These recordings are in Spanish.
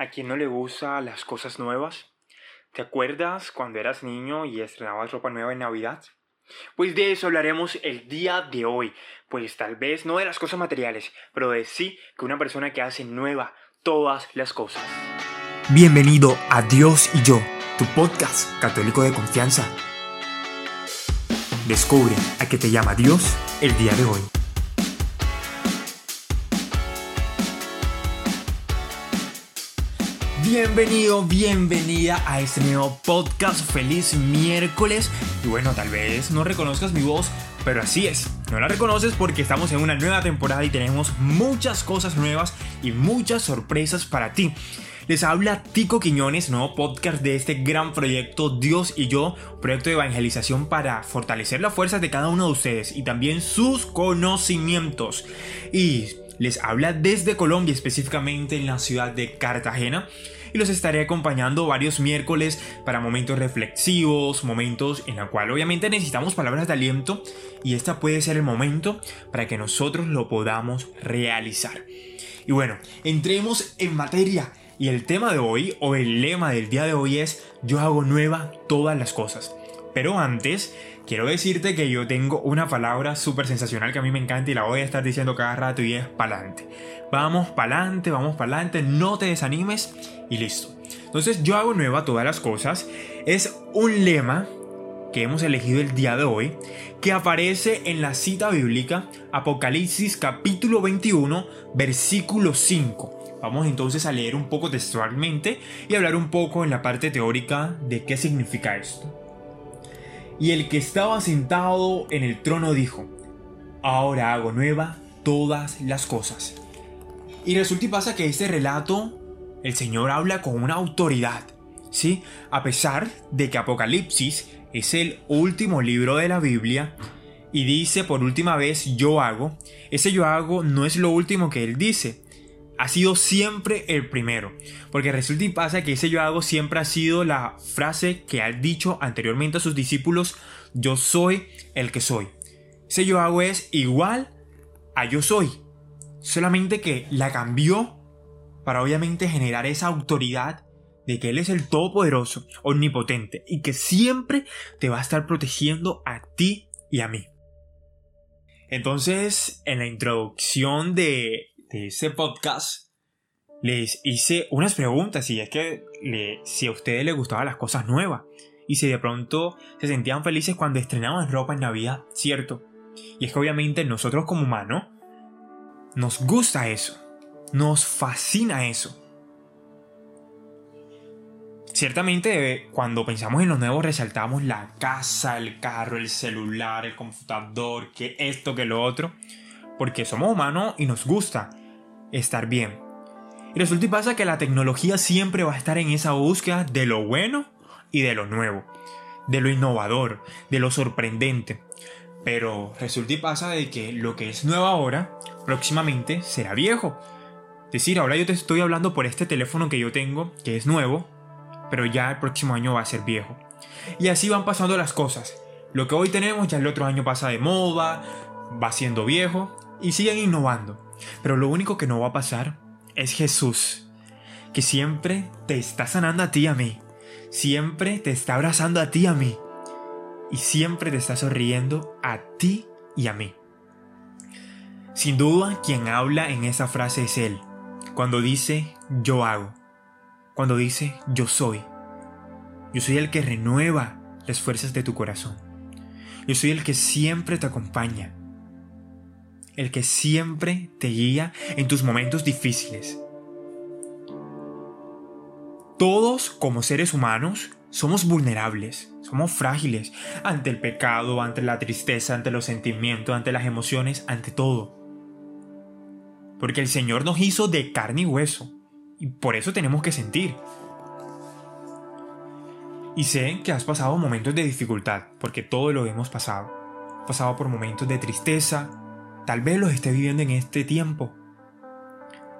¿A quién no le gusta las cosas nuevas? ¿Te acuerdas cuando eras niño y estrenabas ropa nueva en Navidad? Pues de eso hablaremos el día de hoy, pues tal vez no de las cosas materiales, pero de sí que una persona que hace nueva todas las cosas. Bienvenido a Dios y yo, tu podcast católico de confianza. Descubre a qué te llama Dios el día de hoy. Bienvenido, bienvenida a este nuevo podcast. Feliz miércoles. Y bueno, tal vez no reconozcas mi voz, pero así es. No la reconoces porque estamos en una nueva temporada y tenemos muchas cosas nuevas y muchas sorpresas para ti. Les habla Tico Quiñones, nuevo podcast de este gran proyecto Dios y yo, proyecto de evangelización para fortalecer las fuerzas de cada uno de ustedes y también sus conocimientos. Y les habla desde Colombia, específicamente en la ciudad de Cartagena y los estaré acompañando varios miércoles para momentos reflexivos, momentos en los cuales obviamente necesitamos palabras de aliento y este puede ser el momento para que nosotros lo podamos realizar. Y bueno, entremos en materia y el tema de hoy o el lema del día de hoy es yo hago nueva todas las cosas. Pero antes, quiero decirte que yo tengo una palabra súper sensacional que a mí me encanta y la voy a estar diciendo cada rato y es pa'lante. Vamos pa'lante, vamos pa'lante, no te desanimes y listo. Entonces yo hago nueva todas las cosas. Es un lema que hemos elegido el día de hoy, que aparece en la cita bíblica Apocalipsis capítulo 21, versículo 5. Vamos entonces a leer un poco textualmente y hablar un poco en la parte teórica de qué significa esto. Y el que estaba sentado en el trono dijo, ahora hago nueva todas las cosas. Y resulta y pasa que este relato, el Señor habla con una autoridad, ¿sí? A pesar de que Apocalipsis es el último libro de la Biblia y dice por última vez yo hago, ese yo hago no es lo último que él dice, ha sido siempre el primero. Porque resulta y pasa que ese yo hago siempre ha sido la frase que ha dicho anteriormente a sus discípulos, yo soy el que soy. Ese yo hago es igual a yo soy. Solamente que la cambió para obviamente generar esa autoridad de que Él es el Todopoderoso, omnipotente y que siempre te va a estar protegiendo a ti y a mí. Entonces, en la introducción de de ese podcast les hice unas preguntas y es que si a ustedes les gustaban las cosas nuevas y si de pronto se sentían felices cuando estrenaban ropa en Navidad, ¿cierto? Y es que obviamente nosotros como humanos nos gusta eso, nos fascina eso. Ciertamente cuando pensamos en lo nuevo resaltamos la casa, el carro, el celular, el computador, que esto, que lo otro, porque somos humanos y nos gusta estar bien. Y resulta y pasa que la tecnología siempre va a estar en esa búsqueda de lo bueno y de lo nuevo, de lo innovador, de lo sorprendente. Pero resulta y pasa de que lo que es nuevo ahora, próximamente será viejo. Es decir, ahora yo te estoy hablando por este teléfono que yo tengo, que es nuevo, pero ya el próximo año va a ser viejo. Y así van pasando las cosas. Lo que hoy tenemos ya el otro año pasa de moda, va siendo viejo y siguen innovando. Pero lo único que no va a pasar es Jesús, que siempre te está sanando a ti y a mí, siempre te está abrazando a ti y a mí, y siempre te está sonriendo a ti y a mí. Sin duda, quien habla en esa frase es Él, cuando dice yo hago, cuando dice yo soy. Yo soy el que renueva las fuerzas de tu corazón. Yo soy el que siempre te acompaña, el que siempre te guía en tus momentos difíciles. Todos como seres humanos somos vulnerables, somos frágiles ante el pecado, ante la tristeza, ante los sentimientos, ante las emociones, ante todo. Porque el Señor nos hizo de carne y hueso y por eso tenemos que sentir. Y sé que has pasado momentos de dificultad, porque todo lo hemos pasado. pasado por momentos de tristeza, Tal vez los esté viviendo en este tiempo.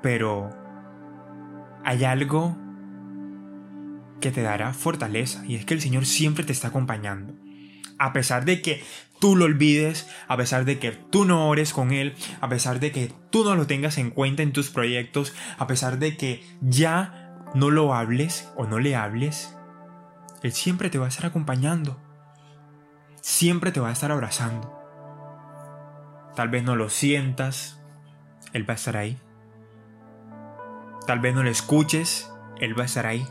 Pero hay algo que te dará fortaleza y es que el Señor siempre te está acompañando. A pesar de que tú lo olvides, a pesar de que tú no ores con Él, a pesar de que tú no lo tengas en cuenta en tus proyectos, a pesar de que ya no lo hables o no le hables, Él siempre te va a estar acompañando. Siempre te va a estar abrazando. Tal vez no lo sientas, Él va a estar ahí. Tal vez no lo escuches, Él va a estar ahí.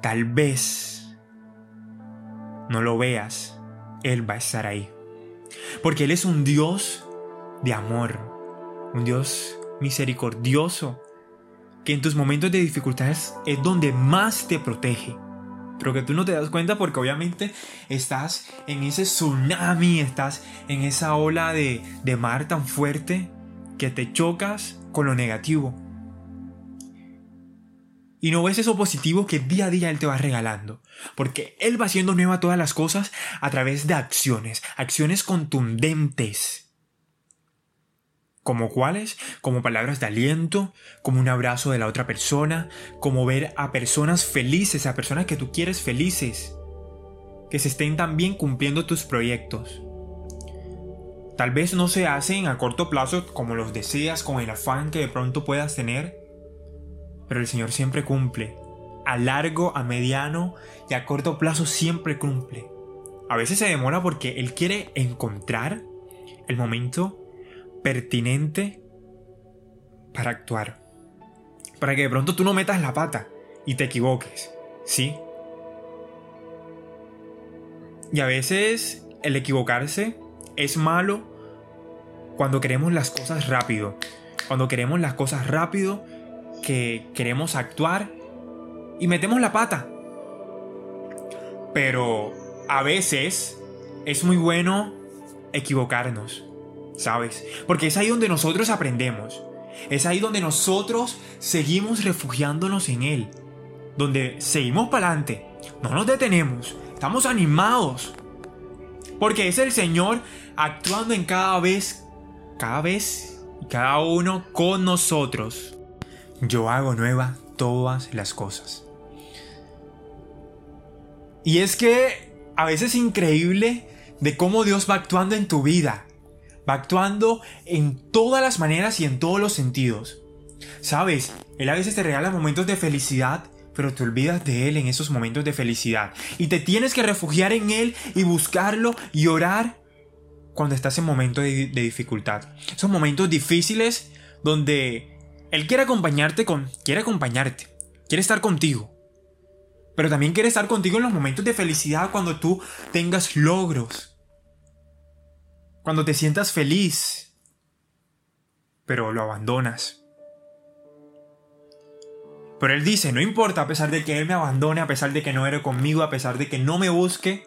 Tal vez no lo veas, Él va a estar ahí. Porque Él es un Dios de amor, un Dios misericordioso, que en tus momentos de dificultades es donde más te protege. Pero que tú no te das cuenta porque obviamente estás en ese tsunami, estás en esa ola de, de mar tan fuerte que te chocas con lo negativo. Y no ves eso positivo que día a día Él te va regalando. Porque Él va haciendo nueva todas las cosas a través de acciones, acciones contundentes ¿Como cuáles? Como palabras de aliento, como un abrazo de la otra persona, como ver a personas felices, a personas que tú quieres felices, que se estén también cumpliendo tus proyectos. Tal vez no se hacen a corto plazo como los deseas, con el afán que de pronto puedas tener, pero el Señor siempre cumple. A largo, a mediano y a corto plazo siempre cumple. A veces se demora porque Él quiere encontrar el momento pertinente para actuar. Para que de pronto tú no metas la pata y te equivoques, ¿sí? Y a veces el equivocarse es malo cuando queremos las cosas rápido. Cuando queremos las cosas rápido, que queremos actuar y metemos la pata. Pero a veces es muy bueno equivocarnos. ¿Sabes? Porque es ahí donde nosotros aprendemos. Es ahí donde nosotros seguimos refugiándonos en Él. Donde seguimos para adelante. No nos detenemos. Estamos animados. Porque es el Señor actuando en cada vez, cada vez cada uno con nosotros. Yo hago nueva todas las cosas. Y es que a veces es increíble de cómo Dios va actuando en tu vida va actuando en todas las maneras y en todos los sentidos. Sabes, Él a veces te regala momentos de felicidad, pero te olvidas de Él en esos momentos de felicidad. Y te tienes que refugiar en Él y buscarlo y orar cuando estás en momentos de, dificultad. Esos momentos difíciles donde Él quiere acompañarte quiere acompañarte, quiere estar contigo. Pero también quiere estar contigo en los momentos de felicidad cuando tú tengas logros cuando te sientas feliz, pero lo abandonas. Pero él dice, no importa, a pesar de que él me abandone, a pesar de que no ere conmigo, a pesar de que no me busque,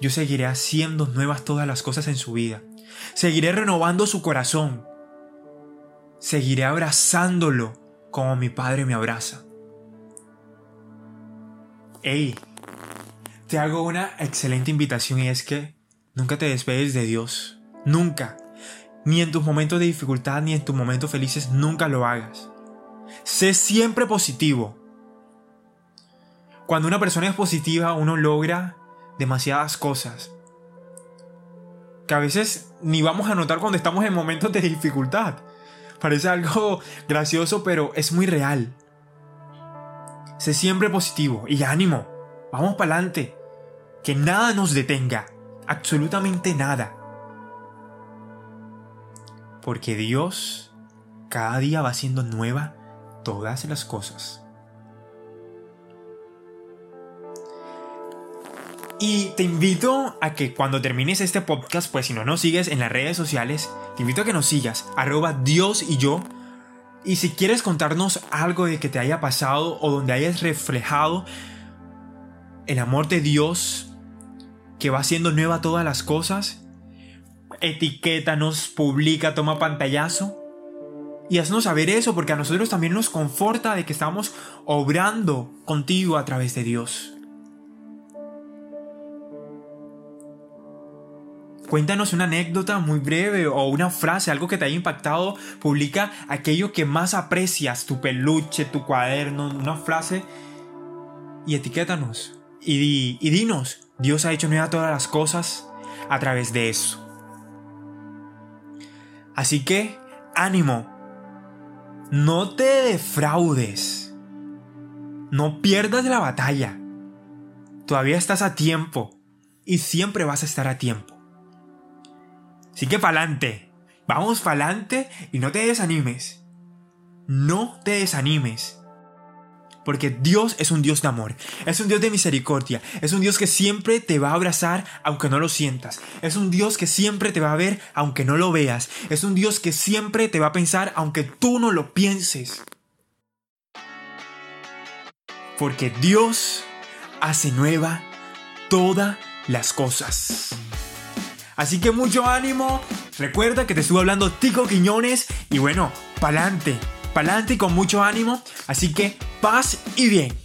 yo seguiré haciendo nuevas todas las cosas en su vida. Seguiré renovando su corazón. Seguiré abrazándolo como mi padre me abraza. Hey, te hago una excelente invitación y es que nunca te despedes de Dios. Nunca. Ni en tus momentos de dificultad ni en tus momentos felices, nunca lo hagas. Sé siempre positivo. Cuando una persona es positiva, uno logra demasiadas cosas. Que a veces ni vamos a notar cuando estamos en momentos de dificultad. Parece algo gracioso, pero es muy real. Sé siempre positivo y ánimo. Vamos para adelante. Que nada nos detenga. Absolutamente nada. Porque Dios cada día va haciendo nueva todas las cosas. Y te invito a que cuando termines este podcast, pues si no nos sigues en las redes sociales, te invito a que nos sigas, arroba Dios y yo. Y si quieres contarnos algo de que te haya pasado o donde hayas reflejado el amor de Dios que va haciendo nueva todas las cosas, etiquétanos, publica, toma pantallazo. Y haznos saber eso, porque a nosotros también nos conforta de que estamos obrando contigo a través de Dios. Cuéntanos una anécdota muy breve o una frase, algo que te haya impactado. Publica aquello que más aprecias, tu peluche, tu cuaderno, una frase. Y etiquétanos. Y, y dinos, Dios ha hecho nueva todas las cosas a través de eso. Así que, ánimo, no te defraudes. No pierdas la batalla. Todavía estás a tiempo y siempre vas a estar a tiempo. Así que pa'lante. Vamos pa'lante y no te desanimes. No te desanimes. Porque Dios es un Dios de amor, es un Dios de misericordia, es un Dios que siempre te va a abrazar aunque no lo sientas, es un Dios que siempre te va a ver aunque no lo veas, es un Dios que siempre te va a pensar aunque tú no lo pienses. Porque Dios hace nueva todas las cosas. Así que mucho ánimo, recuerda que te estuve hablando Tico Quiñones y bueno, pa'lante, pa'lante y con mucho ánimo, así que paz y bien.